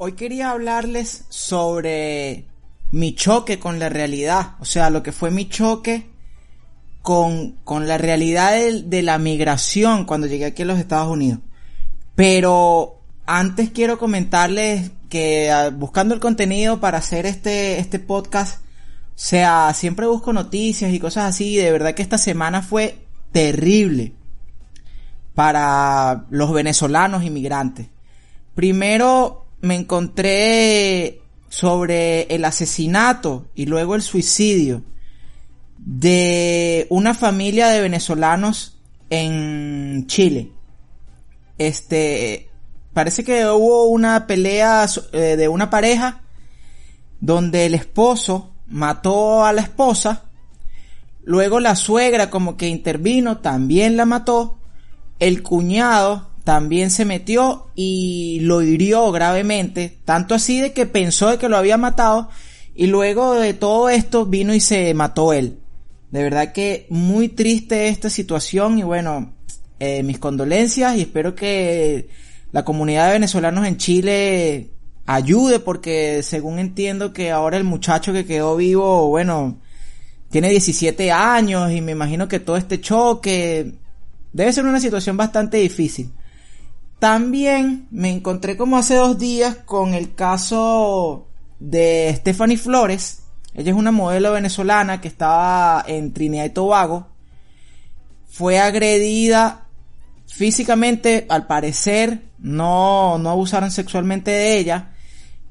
Hoy quería hablarles sobre mi choque con la realidad, o sea, lo que fue mi choque con, con la realidad de, la migración cuando llegué aquí a los Estados Unidos. Pero antes quiero comentarles que ah, buscando el contenido para hacer este, este podcast, o sea, siempre busco noticias y cosas así, de verdad que esta semana fue terrible para los venezolanos inmigrantes. Primero, me encontré sobre el asesinato y luego el suicidio de una familia de venezolanos en Chile. Este, parece que hubo una pelea eh, de una pareja donde el esposo mató a la esposa, luego la suegra como que intervino, también la mató, el cuñado también se metió y lo hirió gravemente, tanto así de que pensó de que lo había matado y luego de todo esto vino y se mató él. De verdad que muy triste esta situación y bueno, eh, mis condolencias y espero que la comunidad de venezolanos en Chile ayude porque según entiendo que ahora el muchacho que quedó vivo, bueno, tiene 17 años y me imagino que todo este choque debe ser una situación bastante difícil. También me encontré como hace dos días con el caso de Stephanie Flores. Ella es una modelo venezolana que estaba en Trinidad y Tobago. Fue agredida físicamente, al parecer, no, no abusaron sexualmente de ella,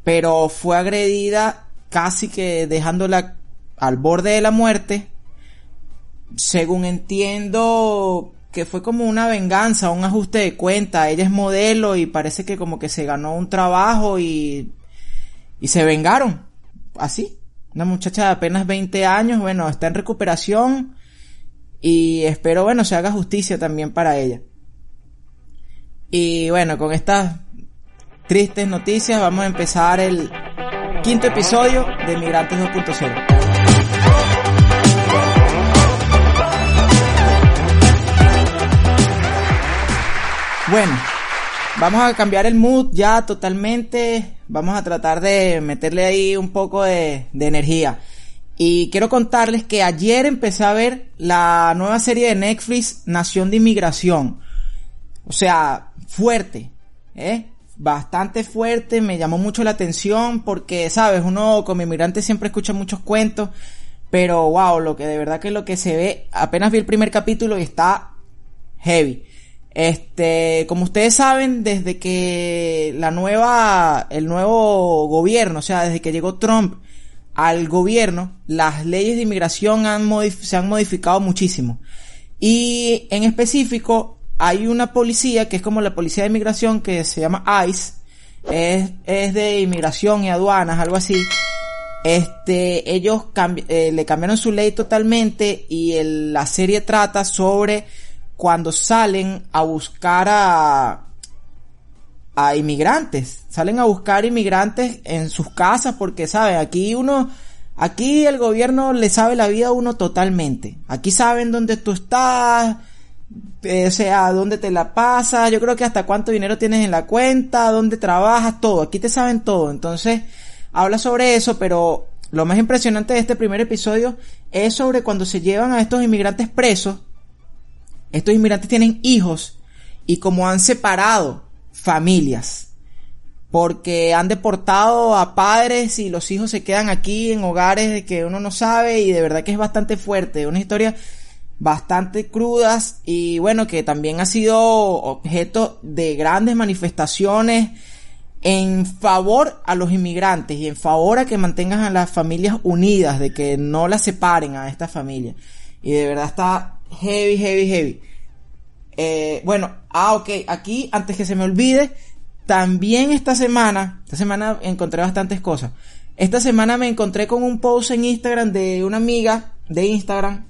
pero fue agredida casi que dejándola al borde de la muerte. Según entiendo, que fue como una venganza, un ajuste de cuenta. Ella es modelo y parece que como que se ganó un trabajo y, y se vengaron. Así. Una muchacha de apenas 20 años, bueno, está en recuperación y espero, bueno, se haga justicia también para ella. Y bueno, con estas tristes noticias vamos a empezar el quinto episodio de Migrantes 2.0. Bueno, vamos a cambiar el mood ya totalmente. Vamos a tratar de meterle ahí un poco de, de, energía. Y quiero contarles que ayer empecé a ver la nueva serie de Netflix, Nación de Inmigración. O sea, fuerte, ¿eh? Bastante fuerte, me llamó mucho la atención porque, sabes, uno como inmigrante siempre escucha muchos cuentos, pero wow, lo que de verdad que lo que se ve, apenas vi el primer capítulo y está heavy. Este, como ustedes saben, desde que la nueva, el nuevo gobierno, o sea, desde que llegó Trump al gobierno, las leyes de inmigración se han modificado muchísimo. Y en específico, hay una policía que es como la policía de inmigración que se llama ICE, es, de inmigración y aduanas, algo así. Este, ellos eh, le cambiaron su ley totalmente y la serie trata sobre cuando salen a buscar a, a inmigrantes, salen a buscar inmigrantes en sus casas porque, ¿sabe? Aquí uno, aquí el gobierno le sabe la vida a uno totalmente. Aquí saben dónde tú estás, eh, o sea, dónde te la pasas, yo creo que hasta cuánto dinero tienes en la cuenta, dónde trabajas, todo. Aquí te saben todo. Entonces, habla sobre eso, pero lo más impresionante de este primer episodio es sobre cuando se llevan a estos inmigrantes presos estos inmigrantes tienen hijos y como han separado familias, porque han deportado a padres y los hijos se quedan aquí en hogares que uno no sabe y de verdad que es bastante fuerte, una historia bastante crudas y bueno que también ha sido objeto de grandes manifestaciones en favor a los inmigrantes y en favor a que mantengan a las familias unidas, de que no las separen a esta familia. Y de verdad está heavy, heavy, heavy. Eh, bueno, ah, ok, aquí, antes que se me olvide, también esta semana, esta semana encontré bastantes cosas. Esta semana me encontré con un post en Instagram de una amiga de Instagram,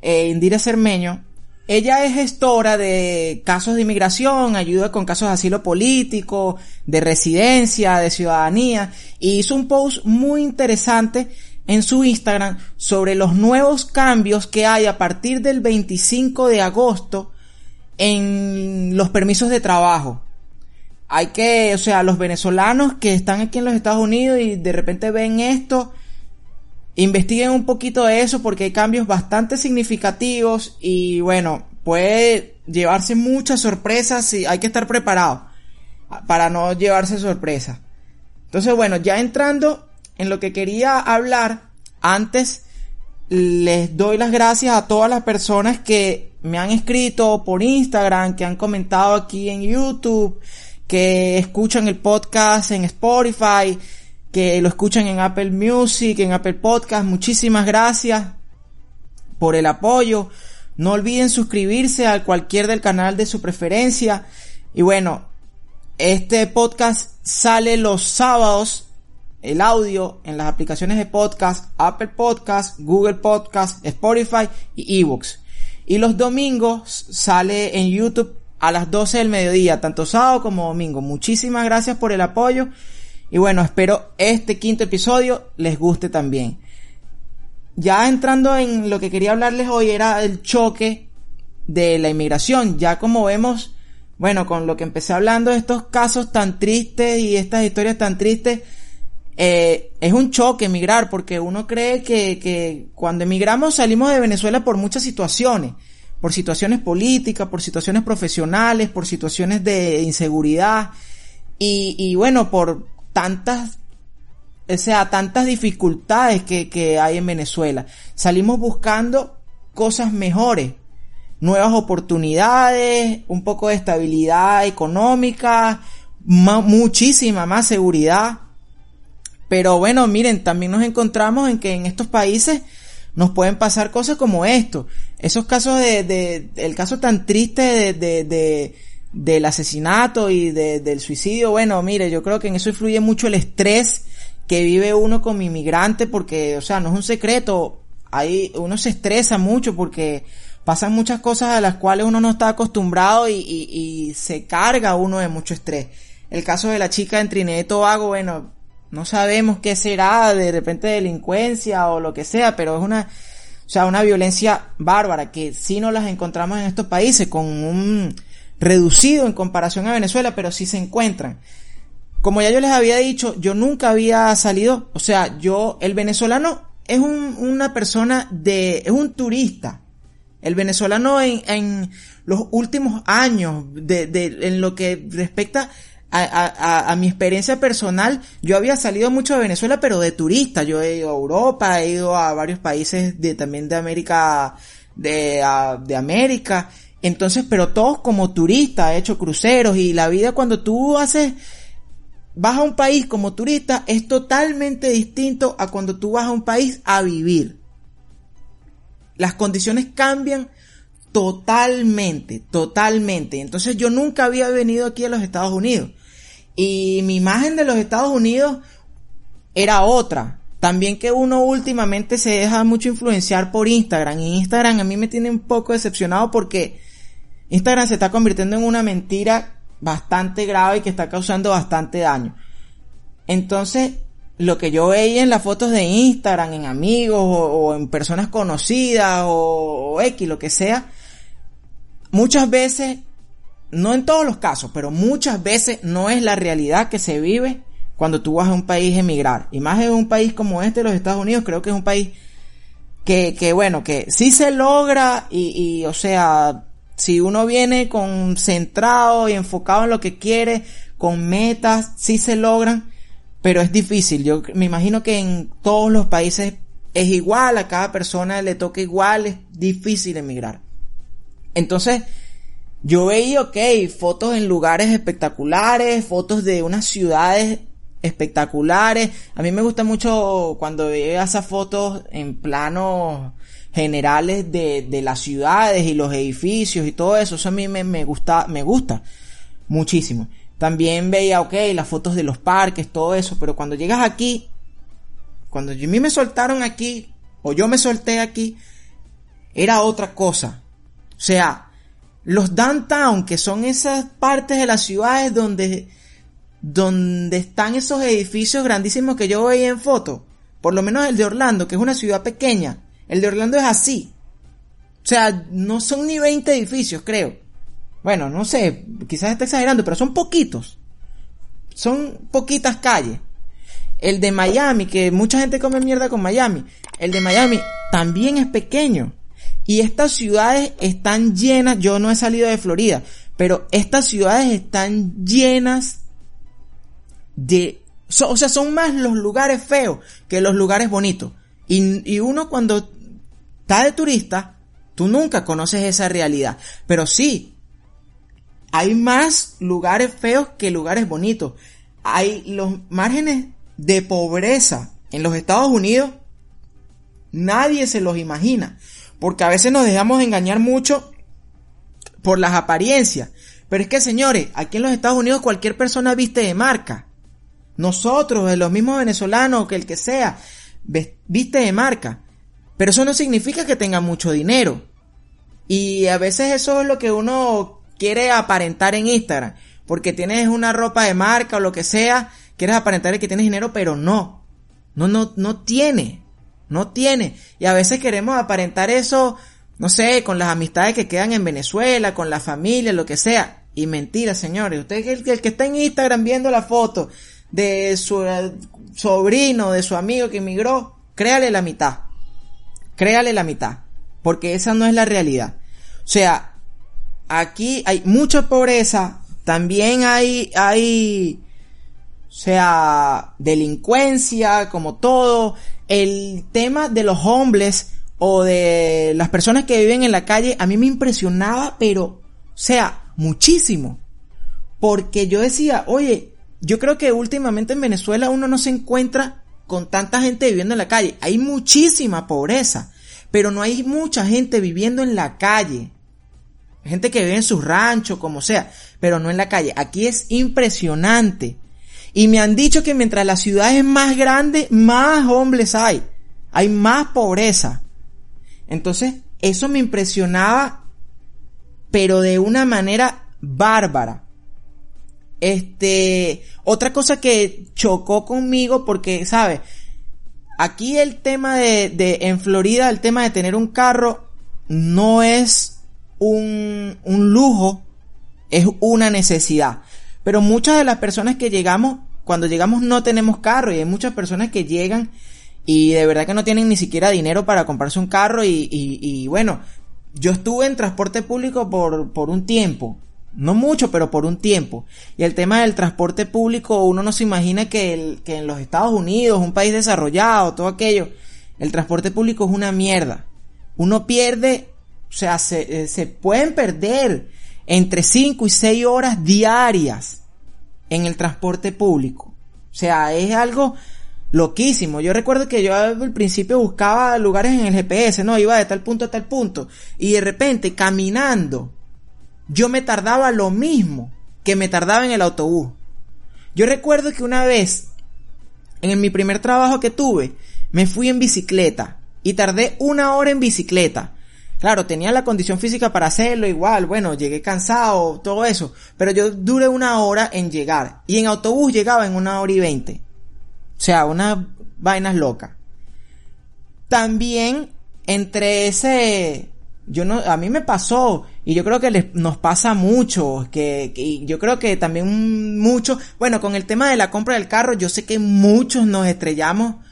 eh, Indira Cermeño. Ella es gestora de casos de inmigración, ayuda con casos de asilo político, de residencia, de ciudadanía, y hizo un post muy interesante en su Instagram sobre los nuevos cambios que hay a partir del 25 de agosto en los permisos de trabajo. Hay que, o sea, los venezolanos que están aquí en los Estados Unidos y de repente ven esto, investiguen un poquito de eso porque hay cambios bastante significativos y bueno, puede llevarse muchas sorpresas y hay que estar preparado para no llevarse sorpresas. Entonces, bueno, ya entrando en lo que quería hablar antes, les doy las gracias a todas las personas que me han escrito por Instagram, que han comentado aquí en YouTube, que escuchan el podcast en Spotify, que lo escuchan en Apple Music, en Apple Podcast. Muchísimas gracias por el apoyo. No olviden suscribirse a cualquier del canal de su preferencia. Y bueno, este podcast sale los sábados, el audio en las aplicaciones de podcast, Apple Podcast, Google Podcast, Spotify y eBooks. Y los domingos sale en YouTube a las 12 del mediodía, tanto sábado como domingo. Muchísimas gracias por el apoyo. Y bueno, espero este quinto episodio les guste también. Ya entrando en lo que quería hablarles hoy era el choque de la inmigración. Ya como vemos, bueno, con lo que empecé hablando de estos casos tan tristes y estas historias tan tristes, eh, es un choque emigrar porque uno cree que, que cuando emigramos salimos de Venezuela por muchas situaciones, por situaciones políticas, por situaciones profesionales, por situaciones de inseguridad y, y bueno, por tantas, o sea, tantas dificultades que, que hay en Venezuela. Salimos buscando cosas mejores, nuevas oportunidades, un poco de estabilidad económica, muchísima más seguridad pero bueno, miren, también nos encontramos en que en estos países nos pueden pasar cosas como esto. Esos casos de, de el caso tan triste de, de, de del asesinato y de, del suicidio, bueno, mire, yo creo que en eso influye mucho el estrés que vive uno como inmigrante porque, o sea, no es un secreto, ahí uno se estresa mucho porque pasan muchas cosas a las cuales uno no está acostumbrado y, y, y se carga uno de mucho estrés. El caso de la chica en Trinidad y Tobago, bueno, no sabemos qué será, de repente delincuencia o lo que sea, pero es una, o sea, una violencia bárbara que sí no las encontramos en estos países con un reducido en comparación a Venezuela, pero sí se encuentran. Como ya yo les había dicho, yo nunca había salido, o sea, yo, el venezolano es un, una persona de, es un turista. El venezolano en, en los últimos años, de, de, en lo que respecta a, mi experiencia personal, yo había salido mucho de Venezuela, pero de turista. Yo he ido a Europa, he ido a varios países de, también de América, de, de América. Entonces, pero todos como turista, he hecho cruceros y la vida cuando tú haces, vas a un país como turista es totalmente distinto a cuando tú vas a un país a vivir. Las condiciones cambian totalmente, totalmente. Entonces yo nunca había venido aquí a los Estados Unidos. Y mi imagen de los Estados Unidos era otra. También que uno últimamente se deja mucho influenciar por Instagram. Y Instagram a mí me tiene un poco decepcionado porque Instagram se está convirtiendo en una mentira bastante grave y que está causando bastante daño. Entonces, lo que yo veía en las fotos de Instagram, en amigos o, en personas conocidas o, o X, lo que sea, muchas veces no en todos los casos, pero muchas veces no es la realidad que se vive cuando tú vas a un país a emigrar. Y más en un país como este, los Estados Unidos, creo que es un país que, que bueno, que sí se logra y, y, o sea, si uno viene concentrado y enfocado en lo que quiere, con metas, sí se logran, pero es difícil. Yo me imagino que en todos los países es igual, a cada persona le toca igual, es difícil emigrar. Entonces, yo veía, ok, fotos en lugares espectaculares, fotos de unas ciudades espectaculares. A mí me gusta mucho cuando veo esas fotos en planos generales de, de las ciudades y los edificios y todo eso. Eso a mí me, me gusta, me gusta muchísimo. También veía, ok, las fotos de los parques, todo eso, pero cuando llegas aquí, cuando a mí me soltaron aquí, o yo me solté aquí, era otra cosa. O sea, los downtown, que son esas partes de las ciudades donde, donde están esos edificios grandísimos que yo veía en foto, por lo menos el de Orlando, que es una ciudad pequeña, el de Orlando es así. O sea, no son ni 20 edificios, creo. Bueno, no sé, quizás está exagerando, pero son poquitos. Son poquitas calles. El de Miami, que mucha gente come mierda con Miami. El de Miami también es pequeño. Y estas ciudades están llenas, yo no he salido de Florida, pero estas ciudades están llenas de... o sea, son más los lugares feos que los lugares bonitos. Y, y uno cuando está de turista, tú nunca conoces esa realidad. Pero sí, hay más lugares feos que lugares bonitos. Hay los márgenes de pobreza en los Estados Unidos. Nadie se los imagina. Porque a veces nos dejamos engañar mucho por las apariencias. Pero es que, señores, aquí en los Estados Unidos cualquier persona viste de marca. Nosotros, los mismos venezolanos, que el que sea, viste de marca. Pero eso no significa que tenga mucho dinero. Y a veces eso es lo que uno quiere aparentar en Instagram. Porque tienes una ropa de marca o lo que sea, quieres aparentar que tienes dinero, pero no. No, no, no tiene. No tiene. Y a veces queremos aparentar eso, no sé, con las amistades que quedan en Venezuela, con la familia, lo que sea. Y mentira, señores. Usted el, el que está en Instagram viendo la foto de su eh, sobrino, de su amigo que emigró, créale la mitad. Créale la mitad. Porque esa no es la realidad. O sea, aquí hay mucha pobreza. También hay, hay, o sea, delincuencia, como todo el tema de los hombres o de las personas que viven en la calle a mí me impresionaba, pero, o sea, muchísimo. Porque yo decía, oye, yo creo que últimamente en Venezuela uno no se encuentra con tanta gente viviendo en la calle. Hay muchísima pobreza, pero no hay mucha gente viviendo en la calle. Gente que vive en sus ranchos, como sea, pero no en la calle. Aquí es impresionante. Y me han dicho que mientras la ciudad es más grande, más hombres hay. Hay más pobreza. Entonces, eso me impresionaba, pero de una manera bárbara. Este, otra cosa que chocó conmigo porque, ¿sabes? Aquí el tema de, de, en Florida, el tema de tener un carro no es un, un lujo, es una necesidad. Pero muchas de las personas que llegamos, cuando llegamos no tenemos carro y hay muchas personas que llegan y de verdad que no tienen ni siquiera dinero para comprarse un carro y, y, y bueno, yo estuve en transporte público por, por un tiempo. No mucho, pero por un tiempo. Y el tema del transporte público, uno no se imagina que, que en los Estados Unidos, un país desarrollado, todo aquello, el transporte público es una mierda. Uno pierde, o sea, se, eh, se pueden perder entre 5 y 6 horas diarias en el transporte público. O sea, es algo loquísimo. Yo recuerdo que yo al principio buscaba lugares en el GPS, no, iba de tal punto a tal punto. Y de repente, caminando, yo me tardaba lo mismo que me tardaba en el autobús. Yo recuerdo que una vez, en mi primer trabajo que tuve, me fui en bicicleta y tardé una hora en bicicleta. Claro, tenía la condición física para hacerlo igual, bueno, llegué cansado, todo eso, pero yo duré una hora en llegar y en autobús llegaba en una hora y veinte. O sea, unas vainas locas. También entre ese, yo no, a mí me pasó y yo creo que nos pasa mucho, que, que yo creo que también mucho, bueno, con el tema de la compra del carro, yo sé que muchos nos estrellamos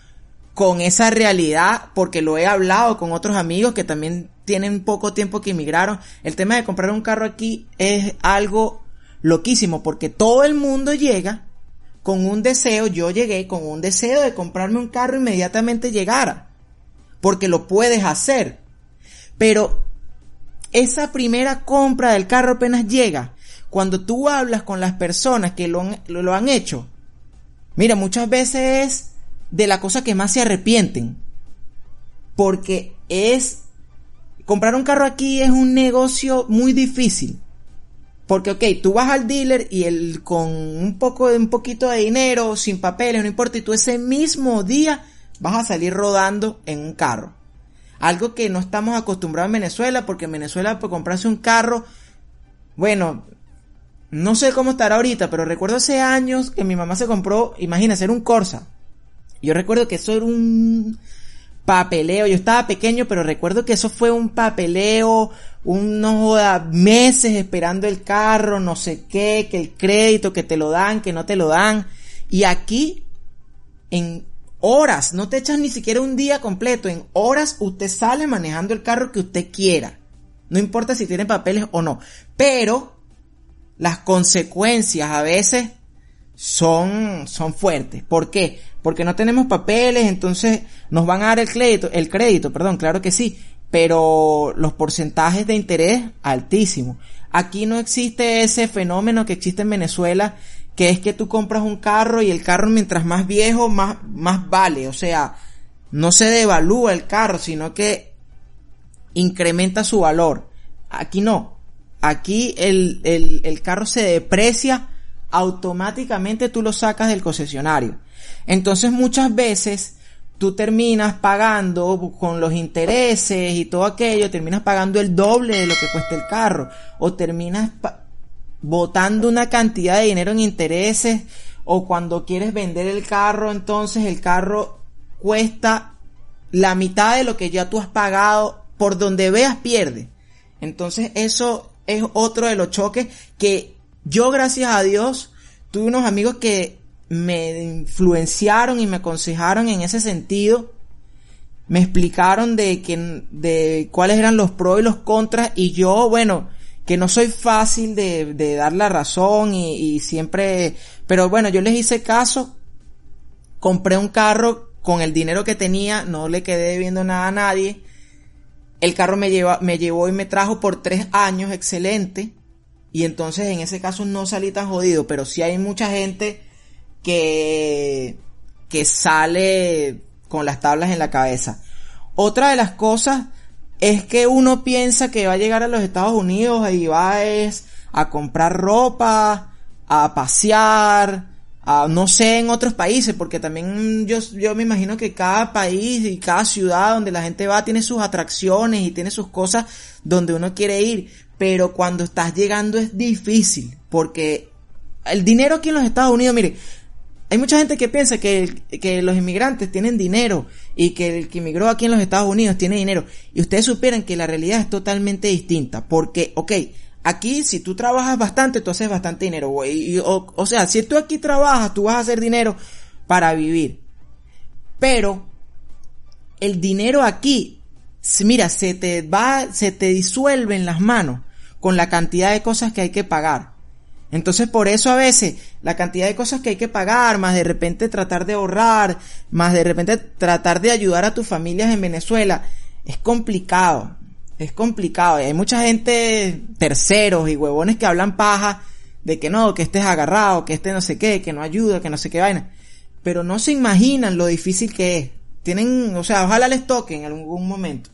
con esa realidad porque lo he hablado con otros amigos que también tienen poco tiempo que emigraron. El tema de comprar un carro aquí es algo loquísimo porque todo el mundo llega con un deseo, yo llegué con un deseo de comprarme un carro inmediatamente llegara, porque lo puedes hacer. Pero esa primera compra del carro apenas llega, cuando tú hablas con las personas que lo han, lo han hecho, mira, muchas veces es de la cosa que más se arrepienten. Porque es comprar un carro aquí es un negocio muy difícil. Porque, ok, tú vas al dealer y él con un poco de un poquito de dinero, sin papeles, no importa, y tú ese mismo día vas a salir rodando en un carro. Algo que no estamos acostumbrados en Venezuela, porque en Venezuela por comprarse un carro, bueno, no sé cómo estará ahorita, pero recuerdo hace años que mi mamá se compró, imagínate, era un Corsa. Yo recuerdo que eso era un papeleo. Yo estaba pequeño, pero recuerdo que eso fue un papeleo, unos meses esperando el carro, no sé qué, que el crédito, que te lo dan, que no te lo dan. Y aquí, en horas, no te echas ni siquiera un día completo, en horas usted sale manejando el carro que usted quiera. No importa si tiene papeles o no. Pero las consecuencias a veces son, son fuertes. ¿Por qué? Porque no tenemos papeles, entonces nos van a dar el crédito, el crédito, perdón, claro que sí, pero los porcentajes de interés altísimos. Aquí no existe ese fenómeno que existe en Venezuela, que es que tú compras un carro y el carro mientras más viejo, más, más vale. O sea, no se devalúa el carro, sino que incrementa su valor. Aquí no. Aquí el, el, el carro se deprecia automáticamente tú lo sacas del concesionario. Entonces muchas veces tú terminas pagando con los intereses y todo aquello, terminas pagando el doble de lo que cuesta el carro o terminas botando una cantidad de dinero en intereses o cuando quieres vender el carro, entonces el carro cuesta la mitad de lo que ya tú has pagado, por donde veas pierde. Entonces eso es otro de los choques que yo, gracias a Dios, tuve unos amigos que me influenciaron y me aconsejaron en ese sentido. Me explicaron de que, de cuáles eran los pros y los contras y yo, bueno, que no soy fácil de, de dar la razón y, siempre, pero bueno, yo les hice caso, compré un carro con el dinero que tenía, no le quedé debiendo nada a nadie. El carro me, lleva, me llevó y me trajo por tres años, excelente. Y entonces en ese caso no salí tan jodido, pero sí hay mucha gente que, que sale con las tablas en la cabeza. Otra de las cosas es que uno piensa que va a llegar a los Estados Unidos y va es a comprar ropa, a pasear, a no sé en otros países, porque también yo, yo me imagino que cada país y cada ciudad donde la gente va tiene sus atracciones y tiene sus cosas donde uno quiere ir pero cuando estás llegando es difícil, porque el dinero aquí en los Estados Unidos, mire, hay mucha gente que piensa que, los inmigrantes tienen dinero y que el que inmigró aquí en los Estados Unidos tiene dinero. Y ustedes supieran que la realidad es totalmente distinta. Porque, ok, aquí si tú trabajas bastante, tú haces bastante dinero. o, o sea, si tú aquí trabajas, tú vas a hacer dinero para vivir. Pero el dinero aquí, mira, se te va, se te disuelve en las manos con la cantidad de cosas que hay que pagar. Entonces por eso a veces la cantidad de cosas que hay que pagar, más de repente tratar de ahorrar, más de repente tratar de ayudar a tus familias en Venezuela, es complicado. Es complicado. Hay mucha gente, terceros y huevones que hablan paja de que no, que estés agarrado, que este no sé qué, que no ayuda, que no sé qué vaina. Pero no se imaginan lo difícil que es. Tienen, o sea, ojalá les toque en algún momento.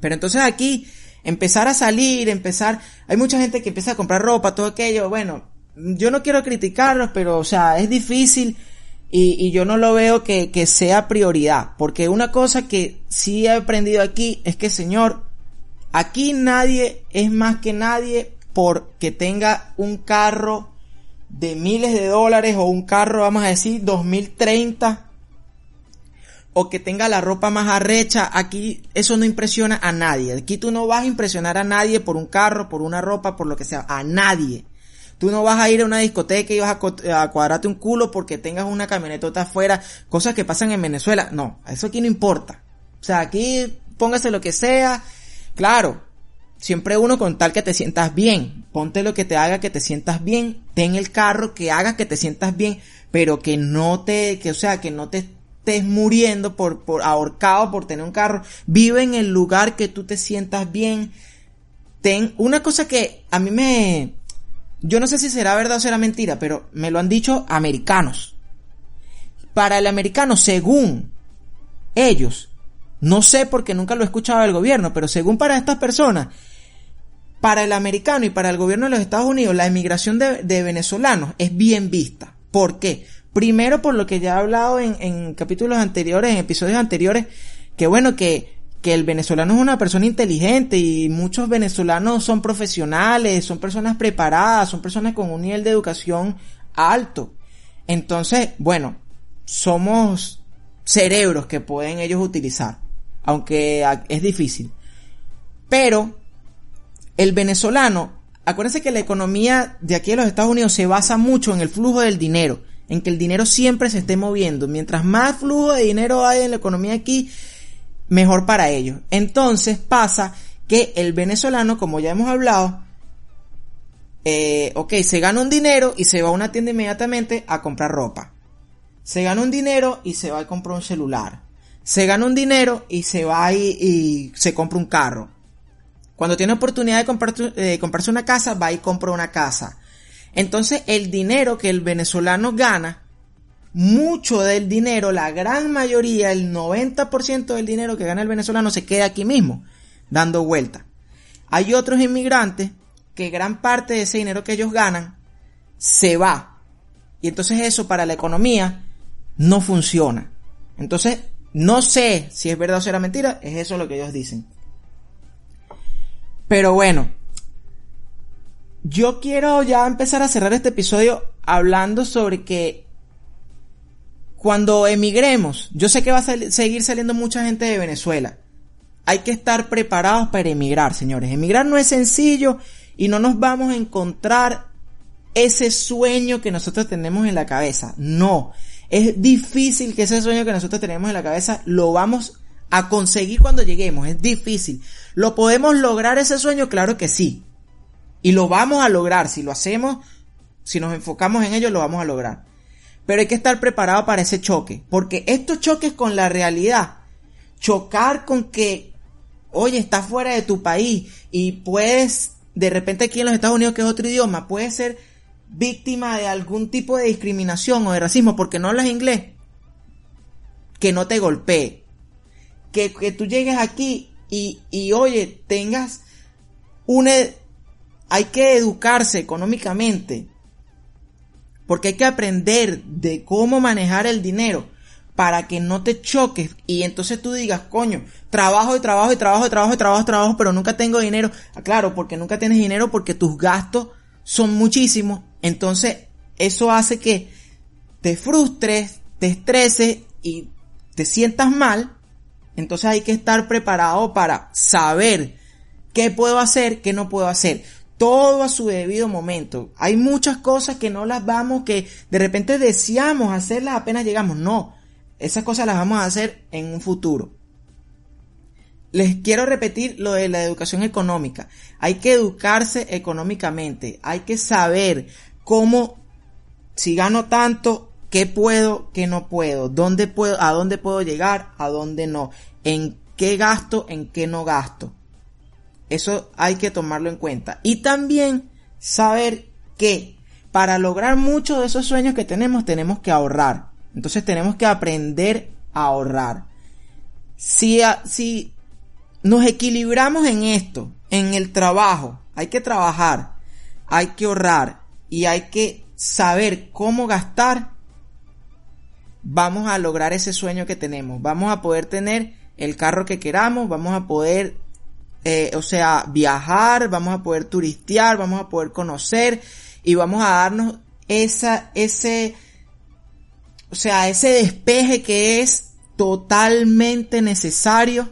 Pero entonces aquí empezar a salir, empezar, hay mucha gente que empieza a comprar ropa, todo aquello, bueno, yo no quiero criticarlos, pero o sea, es difícil y, y yo no lo veo que, que sea prioridad, porque una cosa que sí he aprendido aquí es que, señor, aquí nadie es más que nadie porque tenga un carro de miles de dólares o un carro, vamos a decir, 2030 o que tenga la ropa más arrecha, aquí eso no impresiona a nadie. Aquí tú no vas a impresionar a nadie por un carro, por una ropa, por lo que sea, a nadie. Tú no vas a ir a una discoteca y vas a, cuadrarte un culo porque tengas una camionetota afuera, cosas que pasan en Venezuela. No, eso aquí no importa. O sea, aquí póngase lo que sea. Claro, siempre uno con tal que te sientas bien. Ponte lo que te haga que te sientas bien. Ten el carro que haga que te sientas bien, pero que no te, que o sea, que no te estés muriendo por, por ahorcado por tener un carro. Vive en el lugar que tú te sientas bien. Ten una cosa que a mí me, yo no sé si será verdad o será mentira, pero me lo han dicho americanos. Para el americano, según ellos, no sé porque nunca lo he escuchado del gobierno, pero según para estas personas, para el americano y para el gobierno de los Estados Unidos, la emigración de, venezolanos es bien vista. ¿Por qué? Primero por lo que ya he hablado en, en capítulos anteriores, en episodios anteriores, que bueno, que, que el venezolano es una persona inteligente y muchos venezolanos son profesionales, son personas preparadas, son personas con un nivel de educación alto. Entonces, bueno, somos cerebros que pueden ellos utilizar, aunque es difícil. Pero el venezolano, acuérdense que la economía de aquí de los Estados Unidos se basa mucho en el flujo del dinero, en que el dinero siempre se esté moviendo. Mientras más flujo de dinero hay en la economía aquí, mejor para ellos. Entonces pasa que el venezolano, como ya hemos hablado, eh, ok, se gana un dinero y se va a una tienda inmediatamente a comprar ropa. Se gana un dinero y se va a comprar un celular. Se gana un dinero y se va y, y se compra un carro. Cuando tiene oportunidad de, comprar, comprarse una casa, va y compra una casa. Entonces el dinero que el venezolano gana, mucho del dinero, la gran mayoría, el 90% del dinero que gana el venezolano se queda aquí mismo, dando vuelta. Hay otros inmigrantes que gran parte de ese dinero que ellos ganan se va. Y entonces eso para la economía no funciona. Entonces, no sé si es verdad o será mentira, es eso lo que ellos dicen. Pero bueno, yo quiero ya empezar a cerrar este episodio hablando sobre que cuando emigremos, yo sé que va a seguir saliendo mucha gente de Venezuela. Hay que estar preparados para emigrar, señores. Emigrar no es sencillo y no nos vamos a encontrar ese sueño que nosotros tenemos en la cabeza. No. Es difícil que ese sueño que nosotros tenemos en la cabeza lo vamos a conseguir cuando lleguemos. Es difícil. ¿Lo podemos lograr ese sueño? Claro que sí. Y lo vamos a lograr. Si lo hacemos, si nos enfocamos en ello, lo vamos a lograr. Pero hay que estar preparado para ese choque. Porque estos choques con la realidad, chocar con que, oye, estás fuera de tu país y puedes, de repente aquí en los Estados Unidos, que es otro idioma, puedes ser víctima de algún tipo de discriminación o de racismo porque no hablas inglés, que no te golpee. Que, que tú llegues aquí y, y oye, tengas una... Hay que educarse económicamente. Porque hay que aprender de cómo manejar el dinero para que no te choques y entonces tú digas, coño, trabajo y trabajo y trabajo y trabajo y trabajo trabajo, pero nunca tengo dinero. Ah, claro, porque nunca tienes dinero porque tus gastos son muchísimos. Entonces, eso hace que te frustres, te estreses y te sientas mal entonces hay que estar preparado para saber qué puedo hacer, qué no puedo hacer. Todo a su debido momento. Hay muchas cosas que no las vamos, que de repente deseamos hacerlas apenas llegamos. No, esas cosas las vamos a hacer en un futuro. Les quiero repetir lo de la educación económica. Hay que educarse económicamente. Hay que saber cómo, si gano tanto, qué puedo, qué no puedo, dónde puedo, a dónde puedo llegar, a dónde no, en qué gasto, en qué no gasto. Eso hay que tomarlo en cuenta. Y también saber que para lograr muchos de esos sueños que tenemos tenemos que ahorrar. Entonces tenemos que aprender a ahorrar. Si, si nos equilibramos en esto, en el trabajo, hay que trabajar, hay que ahorrar y hay que saber cómo gastar, vamos a lograr ese sueño que tenemos. Vamos a poder tener el carro que queramos, vamos a poder, eh, o sea, viajar, vamos a poder turistear, vamos a poder conocer y vamos a darnos esa, ese, o sea, ese despeje que es totalmente necesario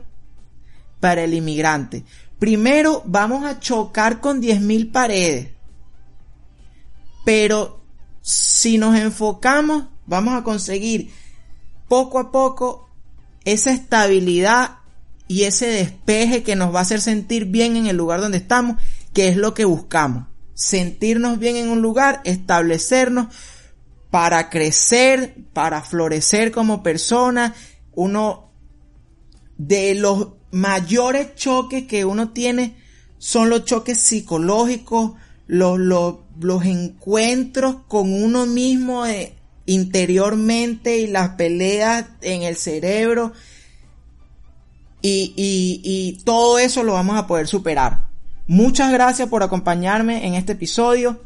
para el inmigrante. Primero vamos a chocar con 10.000 paredes. Pero si nos enfocamos vamos a conseguir poco a poco esa estabilidad y ese despeje que nos va a hacer sentir bien en el lugar donde estamos, que es lo que buscamos. Sentirnos bien en un lugar, establecernos para crecer, para florecer como persona. Uno de los mayores choques que uno tiene son los choques psicológicos, los, los, los encuentros con uno mismo de, interiormente y las peleas en el cerebro y, y, y todo eso lo vamos a poder superar. Muchas gracias por acompañarme en este episodio.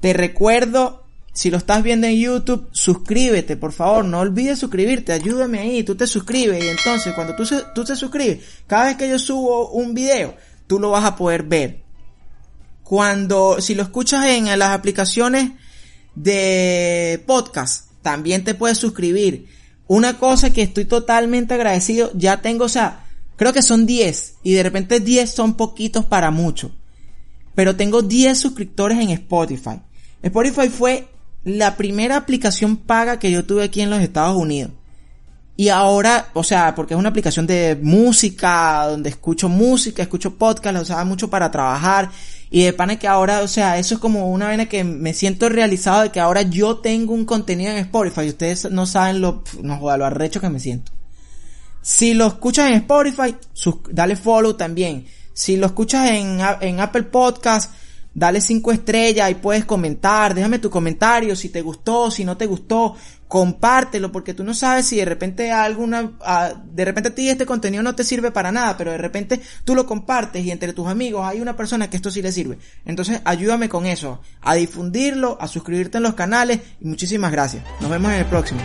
Te recuerdo, si lo estás viendo en YouTube, suscríbete, por favor, no olvides suscribirte, ayúdame ahí, tú te suscribes y entonces cuando tú, tú te suscribes, cada vez que yo subo un video, tú lo vas a poder ver. Cuando, si lo escuchas en las aplicaciones de podcast, también te puedes suscribir. Una cosa que estoy totalmente agradecido, ya tengo, o sea, creo que son 10 y de repente 10 son poquitos para mucho. Pero tengo 10 suscriptores en Spotify. Spotify fue la primera aplicación paga que yo tuve aquí en los Estados Unidos. Y ahora, o sea, porque es una aplicación de música, donde escucho música, escucho podcast, la usaba mucho para trabajar. Y de pana que ahora, o sea, eso es como una vena que me siento realizado de que ahora yo tengo un contenido en Spotify. Ustedes no saben lo, no joda, lo arrecho que me siento. Si lo escuchas en Spotify, dale follow también. Si lo escuchas en, en Apple Podcast, dale cinco estrellas y puedes comentar, déjame tu comentario si te gustó, si no te gustó, compártelo porque tú no sabes si de repente alguna, de repente a ti este contenido no te sirve para nada, pero de repente tú lo compartes y entre tus amigos hay una persona que esto sí le sirve. Entonces ayúdame con eso, a difundirlo, a suscribirte en los canales y muchísimas gracias. Nos vemos en el próximo.